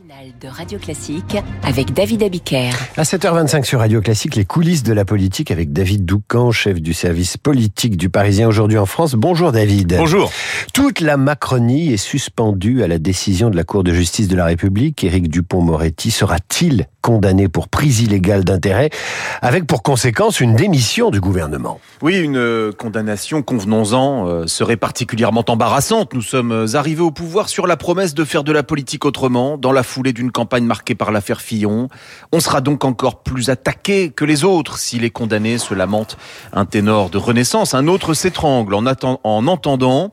matinale de Radio Classique avec David Abiker. À 7h25 sur Radio Classique, les coulisses de la politique avec David Doucan, chef du service politique du Parisien aujourd'hui en France. Bonjour David. Bonjour. Toute la Macronie est suspendue à la décision de la Cour de justice de la République. Éric Dupont-Moretti sera-t-il condamné pour prise illégale d'intérêt, avec pour conséquence une démission du gouvernement. Oui, une euh, condamnation, convenons-en, euh, serait particulièrement embarrassante. Nous sommes euh, arrivés au pouvoir sur la promesse de faire de la politique autrement, dans la foulée d'une campagne marquée par l'affaire Fillon. On sera donc encore plus attaqué que les autres si les condamnés se lamentent. Un ténor de renaissance, un autre s'étrangle en, en entendant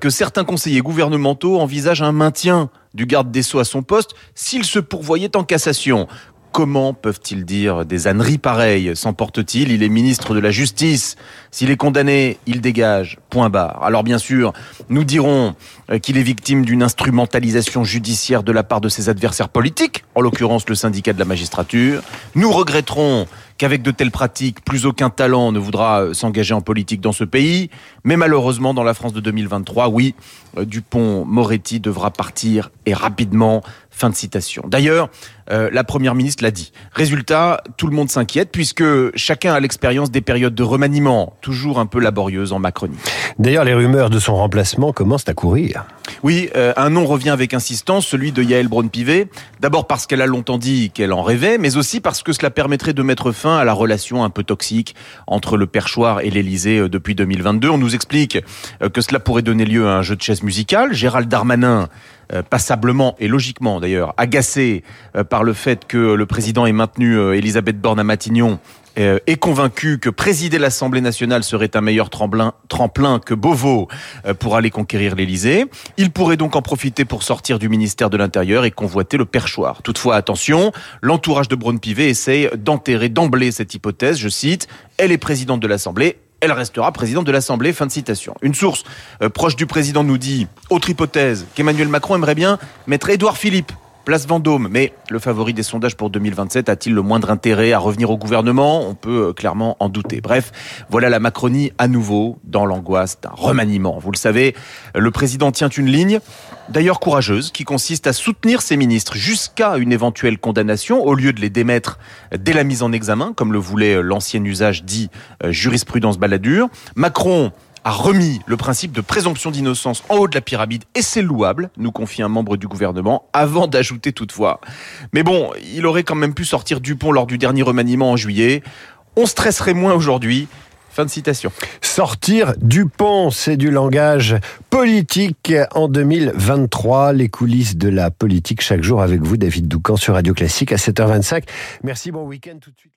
que certains conseillers gouvernementaux envisagent un maintien du garde des Sceaux à son poste s'il se pourvoyait en cassation. Comment peuvent-ils dire des âneries pareilles S'emporte-t-il Il est ministre de la Justice. S'il est condamné, il dégage. Point barre. Alors bien sûr, nous dirons euh, qu'il est victime d'une instrumentalisation judiciaire de la part de ses adversaires politiques, en l'occurrence le syndicat de la magistrature. Nous regretterons qu'avec de telles pratiques, plus aucun talent ne voudra euh, s'engager en politique dans ce pays. Mais malheureusement, dans la France de 2023, oui, euh, Dupont-Moretti devra partir et rapidement. Fin de citation. D'ailleurs, euh, la première ministre l'a dit. Résultat, tout le monde s'inquiète puisque chacun a l'expérience des périodes de remaniement, toujours un peu laborieuses en Macronie. D'ailleurs, les rumeurs de son remplacement commencent à courir. Oui, euh, un nom revient avec insistance, celui de Yael Braun-Pivet. D'abord parce qu'elle a longtemps dit qu'elle en rêvait, mais aussi parce que cela permettrait de mettre fin à la relation un peu toxique entre le perchoir et l'Élysée euh, depuis 2022. On nous explique euh, que cela pourrait donner lieu à un jeu de chaises musicales. Gérald Darmanin passablement et logiquement d'ailleurs agacé par le fait que le président ait maintenu Elisabeth Borne à Matignon euh, est convaincu que présider l'Assemblée nationale serait un meilleur tremplin, que Beauvau euh, pour aller conquérir l'Élysée. Il pourrait donc en profiter pour sortir du ministère de l'Intérieur et convoiter le perchoir. Toutefois, attention, l'entourage de Braun-Pivet essaye d'enterrer d'emblée cette hypothèse. Je cite, elle est présidente de l'Assemblée, elle restera présidente de l'Assemblée. Fin de citation. Une source euh, proche du président nous dit, autre hypothèse, qu'Emmanuel Macron aimerait bien mettre Édouard Philippe Place Vendôme, mais le favori des sondages pour 2027 a-t-il le moindre intérêt à revenir au gouvernement? On peut euh, clairement en douter. Bref, voilà la Macronie à nouveau dans l'angoisse d'un remaniement. Vous le savez, le président tient une ligne, d'ailleurs courageuse, qui consiste à soutenir ses ministres jusqu'à une éventuelle condamnation au lieu de les démettre dès la mise en examen, comme le voulait l'ancien usage dit euh, jurisprudence baladure. Macron a remis le principe de présomption d'innocence en haut de la pyramide, et c'est louable, nous confie un membre du gouvernement, avant d'ajouter toutefois. Mais bon, il aurait quand même pu sortir Dupont lors du dernier remaniement en juillet. On stresserait moins aujourd'hui. Fin de citation. Sortir Dupont, c'est du langage politique en 2023. Les coulisses de la politique chaque jour avec vous, David Doucan sur Radio Classique à 7h25. Merci, bon week-end tout de suite.